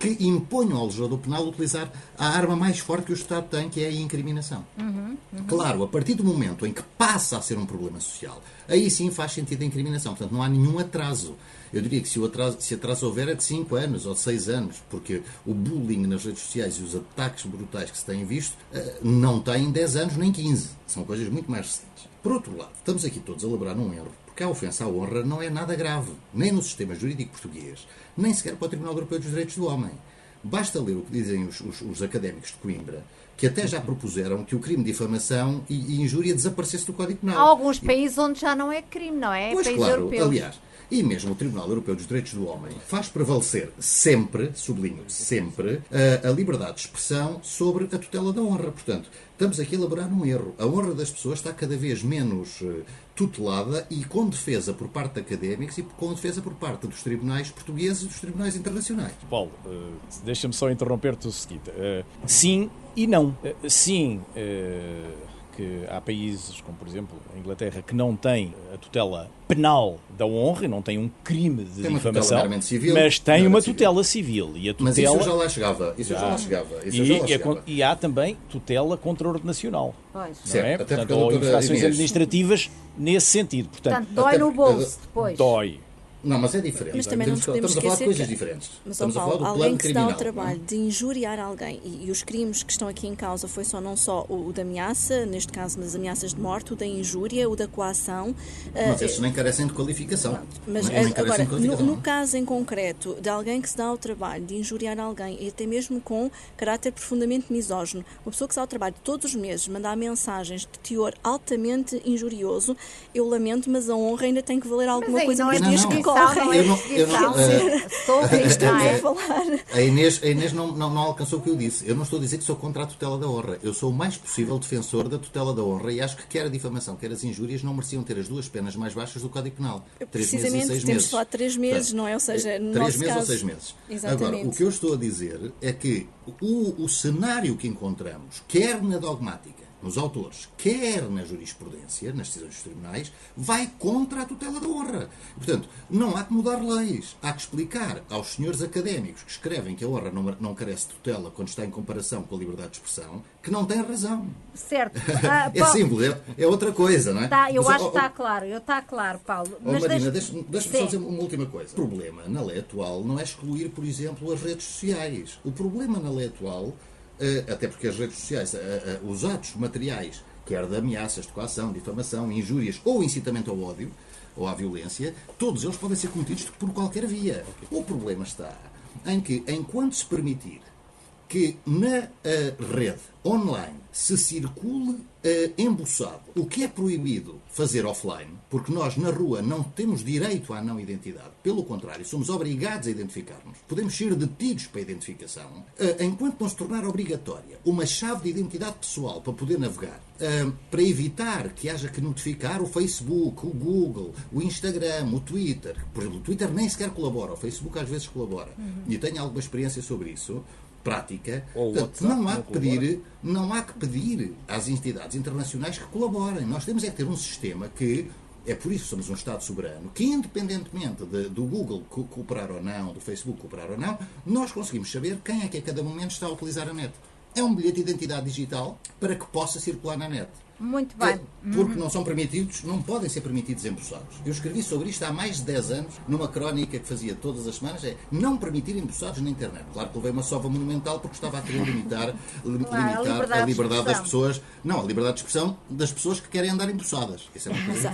que imponham ao legislador penal utilizar a arma mais forte que o Estado tem, que é a incriminação. Uhum, uhum. Claro, a partir do momento em que passa a ser um problema social, aí sim faz sentido a incriminação. Portanto, não há nenhum atraso. Eu diria que se, o atraso, se atraso houver é de 5 anos ou de 6 anos, porque o bullying nas redes sociais e os ataques brutais que se têm visto eh, não têm 10 anos nem 15. São coisas muito mais recentes. Por outro lado, estamos aqui todos a elaborar um erro, porque a ofensa à honra não é nada grave, nem no sistema jurídico português, nem sequer para o Tribunal Europeu dos Direitos do Homem. Basta ler o que dizem os, os, os académicos de Coimbra, que até já propuseram que o crime de difamação e, e injúria desaparecesse do Código Penal. Há alguns países e... onde já não é crime, não é? Pois países claro, europeus. aliás, e mesmo o Tribunal Europeu dos Direitos do Homem faz prevalecer sempre, sublinho, sempre, a, a liberdade de expressão sobre a tutela da honra. Portanto, estamos aqui a elaborar um erro. A honra das pessoas está cada vez menos uh, tutelada e com defesa por parte de académicos e com defesa por parte dos tribunais portugueses e dos tribunais internacionais. Paulo, uh, deixa-me só interromper-te o seguinte. Uh, sim e não. sim que há países, como por exemplo a Inglaterra, que não têm a tutela penal da honra, não tem um crime de tem difamação, civil, mas tem uma tutela civil. civil. E a tutela... Mas isso já lá chegava. Isso já, já lá chegava. Isso e, já lá chegava. e há também tutela contra o ordem nacional. Pois. Certo, é? Portanto, ou infrações administrativas nesse sentido. Portanto, Portanto dói no bolso depois. Dói. Não, mas é diferente. Mas também não nos podemos Estamos a falar de coisas que... diferentes. Mas, Estamos Paulo, a falar do alguém plano que se criminal. dá o trabalho não é? de injuriar alguém e, e, os crimes que estão aqui em causa foi só não só o, o da ameaça, neste caso das ameaças de morte, o da injúria, o da coação. Mas uh, esses nem carecem de qualificação. Mas nem, nem agora, de no, qualificação. no caso em concreto de alguém que se dá ao trabalho de injuriar alguém e até mesmo com caráter profundamente misógino, uma pessoa que se dá ao trabalho todos os meses mandar mensagens de teor altamente injurioso, eu lamento, mas a honra ainda tem que valer alguma aí coisa não nos é dias não. Que Não correm. é Eu não- eu não- eh, Estamos a é? falar. A Inês, a Inês não, não, não alcançou o que eu disse. Eu não estou a dizer que sou contra a tutela da honra. Eu sou o mais possível defensor da tutela da honra e acho que quer a difamação, quer as injúrias não mereciam ter as duas penas mais baixas do Código Penal. Três meses e Precisamente, seis temos falar de três meses, não é? Ou seja, no três nosso meses ou caso- seis meses. Exatamente. Agora, o que eu estou a dizer é que o, o cenário que encontramos, quer na dogmática, nos autores, quer na jurisprudência, nas decisões dos tribunais, vai contra a tutela da honra. Portanto, não há que mudar leis. Há que explicar aos senhores académicos que escrevem que a honra não, não carece de tutela quando está em comparação com a liberdade de expressão, que não têm razão. Certo. Ah, É simples, é, é outra coisa, não é? Tá, eu Mas, acho ó, que está claro, eu está claro, Paulo. Oh, Mas Marina, deixa- deixa-me deixa só dizer uma última coisa. O problema na lei atual não é excluir, por exemplo, as redes sociais. O problema na lei atual, até porque as redes sociais, eh, eh, os atos materiais, quer de ameaças, de coação, difamação, injúrias ou incitamento ao ódio ou à violência, todos eles podem ser cometidos por qualquer via. O problema está em que, enquanto se permitir que na eh, rede online se circule eh, embuçado, o que é proibido fazer offline, porque nós na rua não temos direito à não identidade, pelo contrário, somos obrigados a identificar-nos, podemos ser detidos para a identificação, eh, enquanto não se tornar obrigatória uma chave de identidade pessoal para poder navegar, eh, para evitar que haja que notificar o Facebook, o Google, o Instagram, o Twitter, por exemplo, o Twitter nem sequer colabora, o Facebook às vezes colabora, e eu tenho alguma experiência sobre isso, prática, Ou Portanto, WhatsApp não há não que pedir, não há que pedir às entidades internacionais que colaborem. Nós temos é que ter um sistema que é por isso que somos um Estado soberano, que independentemente de- do Google co- cooperar ou não, do Facebook cooperar ou não, nós conseguimos saber quem é que a cada momento está a utilizar a net. É um bilhete de identidade digital para que possa circular na net. Muito bem. Porque não são permitidos, não podem ser permitidos embuçados. Eu escrevi sobre isto há mais de 10 anos, numa crónica que fazia todas as semanas, é não permitir embuçados na internet. Claro que levei uma sova monumental porque estava a querer limitar, li- Claro, a limitar liberdade a de liberdade das pessoas. Não, a liberdade de expressão das pessoas que querem andar embuçadas. Isso é uma coisa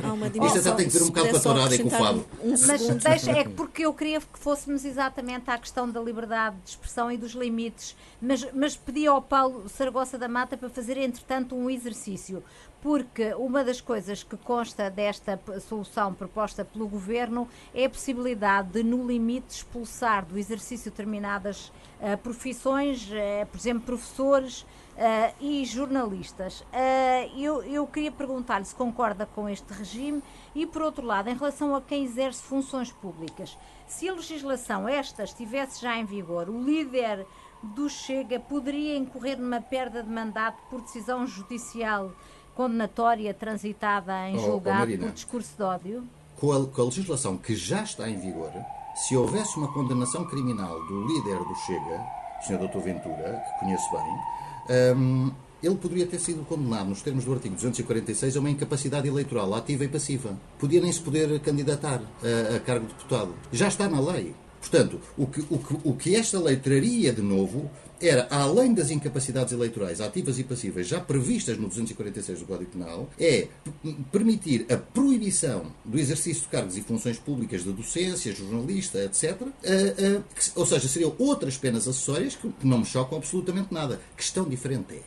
tem que ter um bocado só patorado e acrescentar cofado. um Mas segundo. deixa, é porque eu queria que fôssemos exatamente à questão da liberdade de expressão e dos limites. Mas, mas pedi ao Paulo Saragossa da Mata para fazer, entretanto, um exercício. Porque uma das coisas que consta desta solução proposta pelo Governo é a possibilidade de, no limite, expulsar do exercício determinadas ah, profissões, eh, por exemplo, professores ah, e jornalistas. Eu, eu queria perguntar-lhe se concorda com este regime e, por outro lado, em relação a quem exerce funções públicas, se a legislação esta estivesse já em vigor, o líder do Chega poderia incorrer numa perda de mandato por decisão judicial condenatória transitada em Oh, oh, julgado Marina. por discurso de ódio? com a, com a legislação que já está em vigor, se houvesse uma condenação criminal do líder do Chega, o Sr. Dr. Ventura, que conheço bem, hum, ele poderia ter sido condenado, nos termos do artigo 246, a uma incapacidade eleitoral ativa e passiva. Podia nem se poder candidatar a, a cargo de deputado. Já está na lei. Portanto, o que, o, que, o que esta lei traria de novo era, além das incapacidades eleitorais ativas e passivas já previstas no 246 do Código Penal, é permitir a proibição do exercício de cargos e funções públicas de docência, jornalista, etc. eh, eh, que- ou seja, seriam outras penas acessórias que que não me chocam absolutamente nada. Questão diferente é,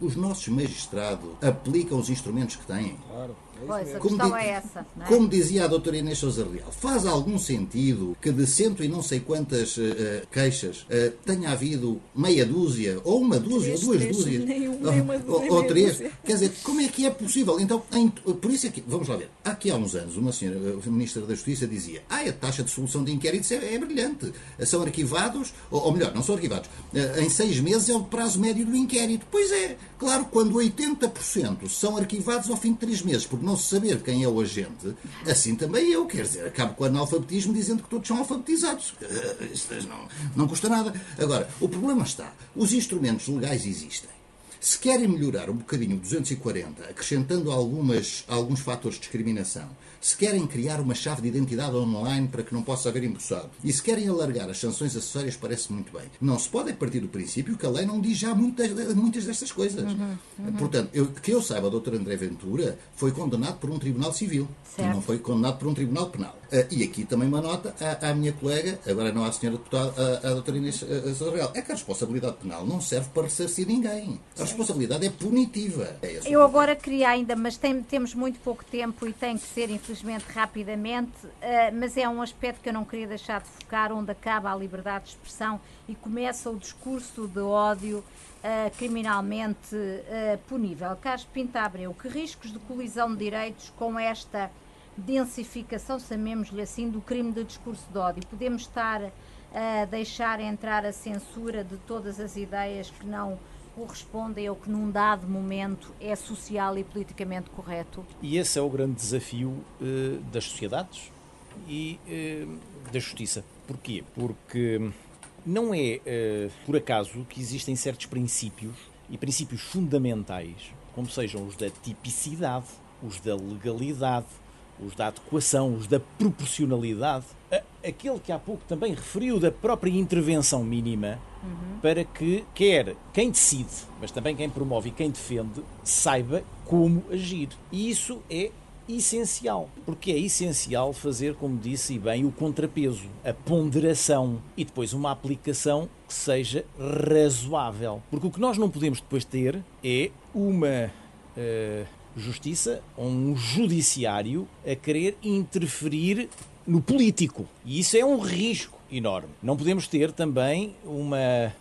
os nossos magistrados aplicam os instrumentos que têm? Claro. É Pois, a Como questão é essa. Não é? Como dizia a doutora Inês Sousa Real, faz algum sentido que de cento e não sei quantas eh, queixas eh, tenha havido meia dúzia, ou uma dúzia, Três, ou duas três, dúzias, nem uma, ou, nem uma ou- dúzia, ou três. dúzia. Quer dizer, como é que é possível? Então, em- por isso é que, vamos lá ver, aqui há uns anos, uma senhora, a Ministra da Justiça, dizia: ah, a taxa de solução de inquéritos é, é brilhante. São arquivados, ou, ou melhor, não são arquivados, em seis meses é o prazo médio do inquérito. Pois é, claro, quando 80% são arquivados ao fim de três meses, por não se saber quem é o agente, assim também eu, quer dizer, acabo com o analfabetismo dizendo que todos são alfabetizados. Eh, não, não custa nada. Agora, o problema está, os instrumentos legais existem. Se querem melhorar um bocadinho o 240, acrescentando algumas, alguns fatores de discriminação, se querem criar uma chave de identidade online para que não possa haver embuçado, e se querem alargar as sanções acessórias, parece muito bem. Não se pode partir do princípio que a lei não diz já muitas, muitas destas coisas. Uhum, uhum. Portanto, eu, que eu saiba, o Dr. André Ventura foi condenado por um tribunal civil e não foi condenado por um tribunal penal. Uh, e aqui também uma nota à, à, minha colega, agora não à senhora deputada, à, à doutora Inês Zorreal, é que a responsabilidade penal não serve para ressarcir ninguém. A responsabilidade é punitiva. É eu agora queria ainda, mas tem, temos muito pouco tempo e tem que ser, infelizmente, rapidamente, uh, mas é um aspecto que eu não queria deixar de focar, onde acaba a liberdade de expressão e começa o discurso de ódio uh, criminalmente uh, punível. Carlos Pinta Abreu, que riscos de colisão de direitos com esta densificação, chamemos-lhe assim, do crime de discurso de ódio? Podemos estar a deixar entrar a censura de todas as ideias que não correspondem ou que num dado momento é social e politicamente correto? E esse é o grande desafio uh, das sociedades e uh, da justiça. Porquê? Porque não é uh, por acaso que existem certos princípios e princípios fundamentais, como sejam os da tipicidade, os da legalidade, os da adequação, os da proporcionalidade, aquele que há pouco também referiu da própria intervenção mínima, uhum. para que quer quem decide, mas também quem promove e quem defende, saiba como agir. E isso é essencial, porque é essencial fazer, como disse bem, o contrapeso, a ponderação e depois uma aplicação que seja razoável. Porque o que nós não podemos depois ter é uma uh, justiça ou um judiciário a querer interferir no político. E isso é um risco enorme. Não podemos ter também uma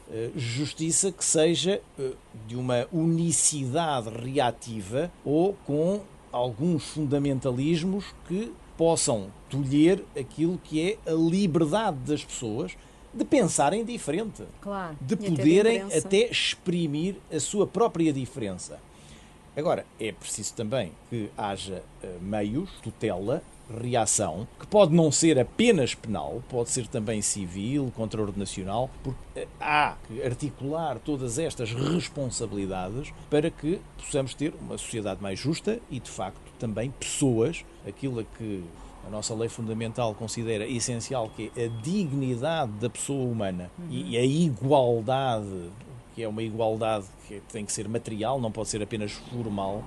uh, justiça que seja uh, de uma unicidade reativa ou com alguns fundamentalismos que possam tolher aquilo que é a liberdade das pessoas de pensarem diferente, claro, de poderem até exprimir a sua própria diferença. Agora, é preciso também que haja uh, meios, tutela, reação, que pode não ser apenas penal, pode ser também civil, contraordenacional, porque uh, há que articular todas estas responsabilidades para que possamos ter uma sociedade mais justa e, de facto, também pessoas, aquilo a que a nossa lei fundamental considera essencial, que é a dignidade da pessoa humana uhum. e a igualdade que é uma igualdade que tem que ser material, não pode ser apenas formal,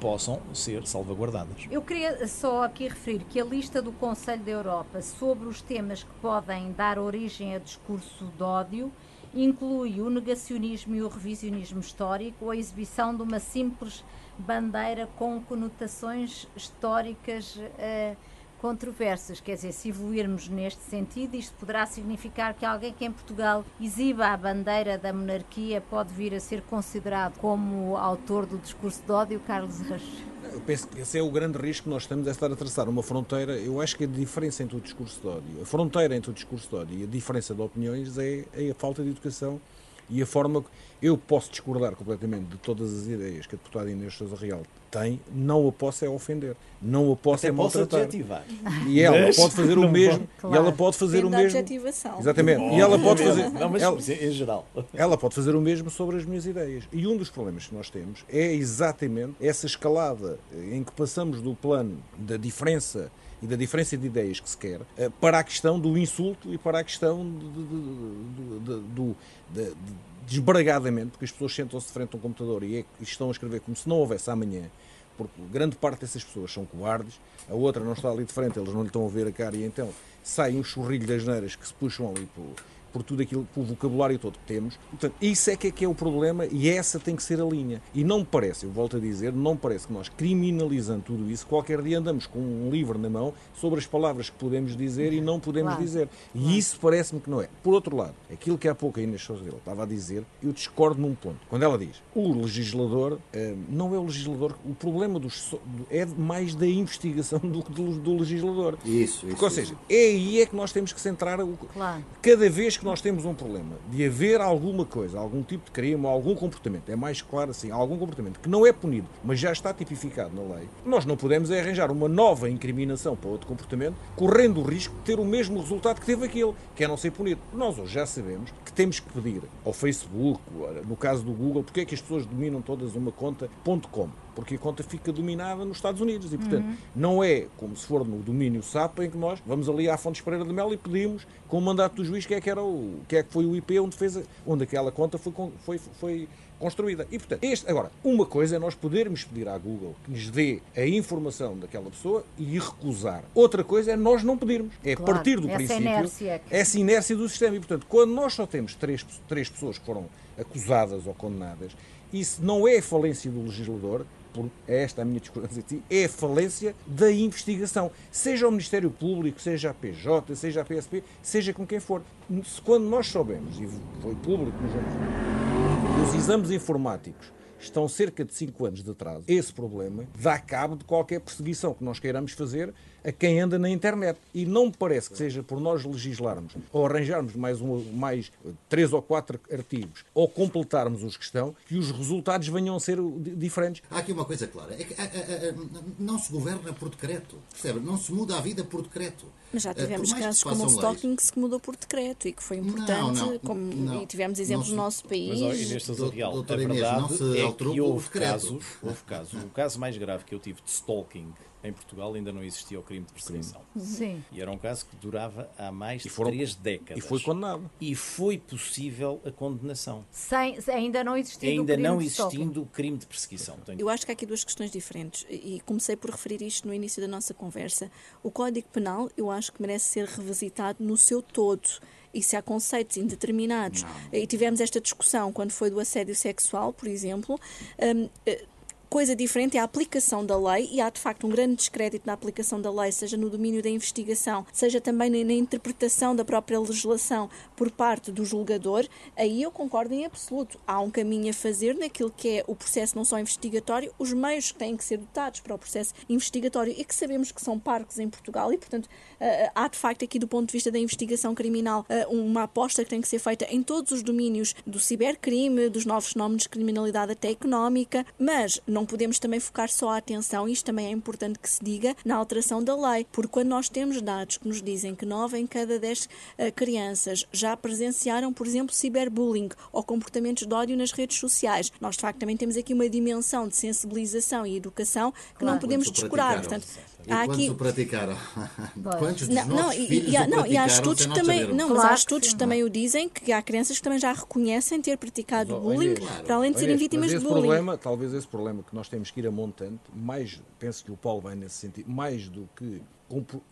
possam ser salvaguardadas. Eu queria só aqui referir que a lista do Conselho da Europa sobre os temas que podem dar origem a discurso de ódio inclui o negacionismo e o revisionismo histórico, a exibição de uma simples bandeira com conotações históricas. Uh, controversas. Quer dizer, se evoluirmos neste sentido, isto poderá significar que alguém que em Portugal exiba a bandeira da monarquia pode vir a ser considerado como autor do discurso de ódio, Carlos Rocha. Eu penso que esse é o grande risco que nós estamos, é estar a traçar uma fronteira. Eu acho que a diferença entre o discurso de ódio, a fronteira entre o discurso de ódio e a diferença de opiniões é, é a falta de educação e a forma. Eu posso discordar completamente de todas as ideias que a deputada Inês Sousa Real tem, não a posso é ofender, não a posso Até é maltratar. Adjetivar. E ela mas pode fazer o mesmo, claro. e ela pode fazer o mesmo. Adjetivação. Exatamente. Oh, e ela pode fazer não, mas ela, em geral. Ela pode fazer o mesmo sobre as minhas ideias. E um dos problemas que nós temos é exatamente essa escalada em que passamos do plano da diferença e da diferença de ideias que se quer eh, para a questão do insulto e para a questão do desbragadamente, porque as pessoas sentam-se frente a um computador e, é, e estão a escrever como se não houvesse amanhã, porque grande parte dessas pessoas são cobardes, a outra não está ali de frente, eles não lhe estão a ver a cara e então sai um churrilho das neiras que se puxam ali por, por tudo aquilo, pelo vocabulário todo que temos. Portanto, isso é que é que é o problema e essa tem que ser a linha. E não me parece, eu volto a dizer, não me parece que nós criminalizando tudo isso, qualquer dia andamos com um livro na mão sobre as palavras que podemos dizer e não podemos claro. dizer. E claro. isso parece-me que não é. Por outro lado, aquilo que há pouco a Inês Sousa estava a dizer, eu discordo num ponto. Quando ela diz, o legislador eh, não é o legislador, o problema dos, é mais da investigação do que do, do, legislador. Isso, isso. Porque, ou seja, é aí é que nós temos que centrar o, claro. cada vez que nós temos um problema de haver alguma coisa, algum tipo de crime, algum comportamento, é mais claro assim, algum comportamento que não é punido, mas já está tipificado na lei, nós não podemos é arranjar uma nova incriminação para outro comportamento, correndo o risco de ter o mesmo resultado que teve aquele, que é não ser punido. Nós hoje já sabemos que temos que pedir ao Facebook, no caso do Google, porque é que as pessoas dominam todas uma conta .com porque a conta fica dominada nos Estados Unidos e, portanto, uhum. não é como se for no domínio SAP em que nós vamos ali à Fontes Pereira de Melo e pedimos com o mandato do juiz que é que, era o, que, é que foi o IP onde, fez a, onde aquela conta foi, foi, foi construída. E, portanto, este, agora, uma coisa é nós podermos pedir à Google que nos dê a informação daquela pessoa e recusar. Outra coisa é nós não pedirmos. É claro, partir do essa princípio. Inércia. Essa inércia do sistema. E, portanto, quando nós só temos três, três pessoas que foram acusadas ou condenadas, isso não é falência do legislador, por esta a minha discordância de ti, é a falência da investigação. Seja o Ministério Público, seja a PJ, seja a PSP, seja com quem for. Quando nós soubemos, e foi público nos os exames informáticos estão cerca de 5 anos de atraso, esse problema dá cabo de qualquer perseguição que nós queiramos fazer a quem anda na internet. E não me parece que seja por nós legislarmos ou arranjarmos mais, um, mais três ou quatro artigos ou completarmos os que estão que os resultados venham a ser diferentes. Há aqui uma coisa clara: é que, a, a, a, não se governa por decreto. Percebe? Não se muda a vida por decreto. Mas já tivemos casos como o stalking que se mudou por decreto e que foi importante, não, não, como, não, e tivemos exemplos no nosso país. Mas, Inês Real, a verdade é que houve casos, houve casos. O caso mais grave que eu tive de stalking em Portugal ainda não existia o crime de perseguição. Sim. E era um caso que durava há mais de foram, três décadas. E foi condenado. E foi possível a condenação. Sem, ainda não existindo ainda o crime não existindo o crime de perseguição. Eu acho que há aqui duas questões diferentes e comecei por referir isto no início da nossa conversa. O Código Penal, eu acho que merece ser revisitado no seu todo e se há conceitos indeterminados. Não. E tivemos esta discussão quando foi do assédio sexual, por exemplo. Um, coisa diferente é a aplicação da lei e há de facto um grande descrédito na aplicação da lei, seja no domínio da investigação, seja também na, interpretação da própria legislação por parte do julgador. Aí eu concordo em absoluto. Há um caminho a fazer naquilo que é o processo não só investigatório, os meios que têm que ser dotados para o processo investigatório e que sabemos que são parcos em Portugal e, portanto, uh, há de facto aqui do ponto de vista da investigação criminal uh, uma aposta que tem que ser feita em todos os domínios do cibercrime, dos novos fenómenos de criminalidade até económica, mas não não podemos também focar só a atenção, isto também é importante que se diga, na alteração da lei, porque quando nós temos dados que nos dizem que 9 em cada 10 uh, eh, crianças já presenciaram, por exemplo, ciberbullying ou comportamentos de ódio nas redes sociais, nós de facto também temos aqui uma dimensão de sensibilização e educação que claro. não podemos descurar. Portanto, e há quantos aqui... praticaram? quantos dos não, não, e, e, não, e há estudos também, não, claro mas há estudos que também o dizem que há crianças que também já reconhecem ter praticado bullying, claro. para além de serem vítimas de bullying. Problema, talvez esse problema que nós temos que ir a montante, mais, penso que o Paulo vai nesse sentido, mais do que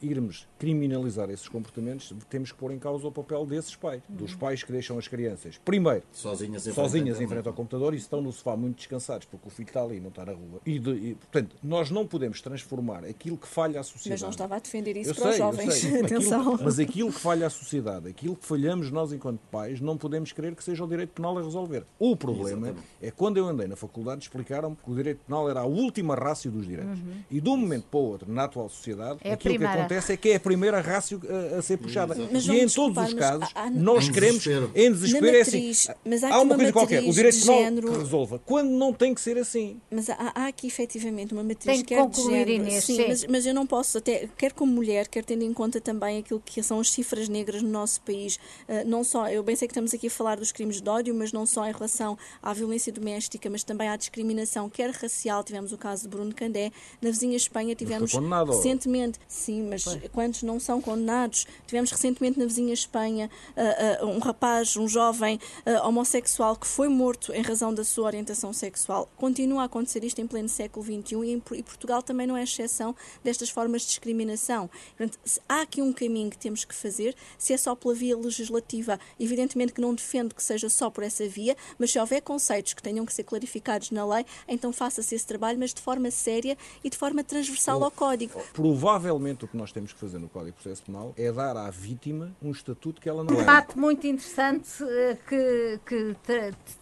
irmos criminalizar esses comportamentos, temos que pôr em causa o papel desses pais, dos pais que deixam as crianças, primeiro, sozinhas em, sozinhas frente, em frente ao computador e estão no sofá muito descansados porque o filho está ali e não está na rua. E, de, e, portanto, nós não podemos transformar aquilo que falha à sociedade. Mas não estava a defender isso eu para sei, os jovens. Atenção. Aquilo, mas aquilo que falha à sociedade, aquilo que falhamos nós enquanto pais, não podemos querer que seja o direito penal a resolver. O problema Exatamente. é quando eu andei na faculdade, explicaram-me que o direito penal era a última rácio dos direitos. Uhum. E de um momento para o outro, na atual sociedade, é aquilo que acontece é que é a primeira rácio a, a ser puxada. Mas e em todos os casos, há, nós em queremos, desespero. em desespero, matriz, é assim. Mas há, há uma, uma coisa qualquer, o direito penal género... que resolva. Quando não tem que ser assim. Mas há, há aqui efetivamente uma matriz tem que quer concluir, de género. Inês, sim, sim. Mas, mas eu não posso, até, quer como mulher, quer tendo em conta também aquilo que são as cifras negras no nosso país, uh, não só, eu bem sei que estamos aqui a falar dos crimes de ódio, mas não só em relação à violência doméstica, mas também à discriminação, quer racial, tivemos o caso de Bruno Candé, na vizinha Espanha tivemos recentemente, sim, mas Foi. quantos não são condenados? Tivemos recentemente na vizinha Espanha uh, uh, um rapaz, um jovem uh, homossexual que foi morto em razão da sua orientação sexual. Continua a acontecer isto em pleno século XXI e, em, e Portugal também não é exceção destas formas de discriminação. Portanto, há aqui um caminho que temos que fazer, se é só pela via legislativa, evidentemente que não defendo que seja só por essa via, mas se houver conceitos que tenham que ser clarificados na lei, então faça-se esse trabalho, mas de forma séria e de forma transversal ao Código. Provavelmente O que nós temos que fazer no Código de Processo Penal é dar à vítima um estatuto que ela não Um debate muito interessante eh, que, que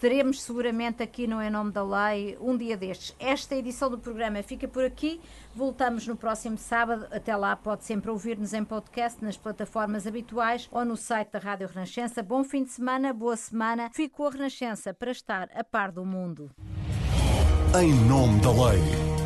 teremos seguramente aqui no Em Nome da Lei um dia destes. Esta edição do programa fica por aqui. Voltamos no próximo sábado. Até lá, pode sempre ouvir-nos em podcast nas plataformas habituais ou no site da Rádio Renascença. Bom fim de semana, boa semana. Fico a Renascença para estar a par do mundo. Em Nome da Lei.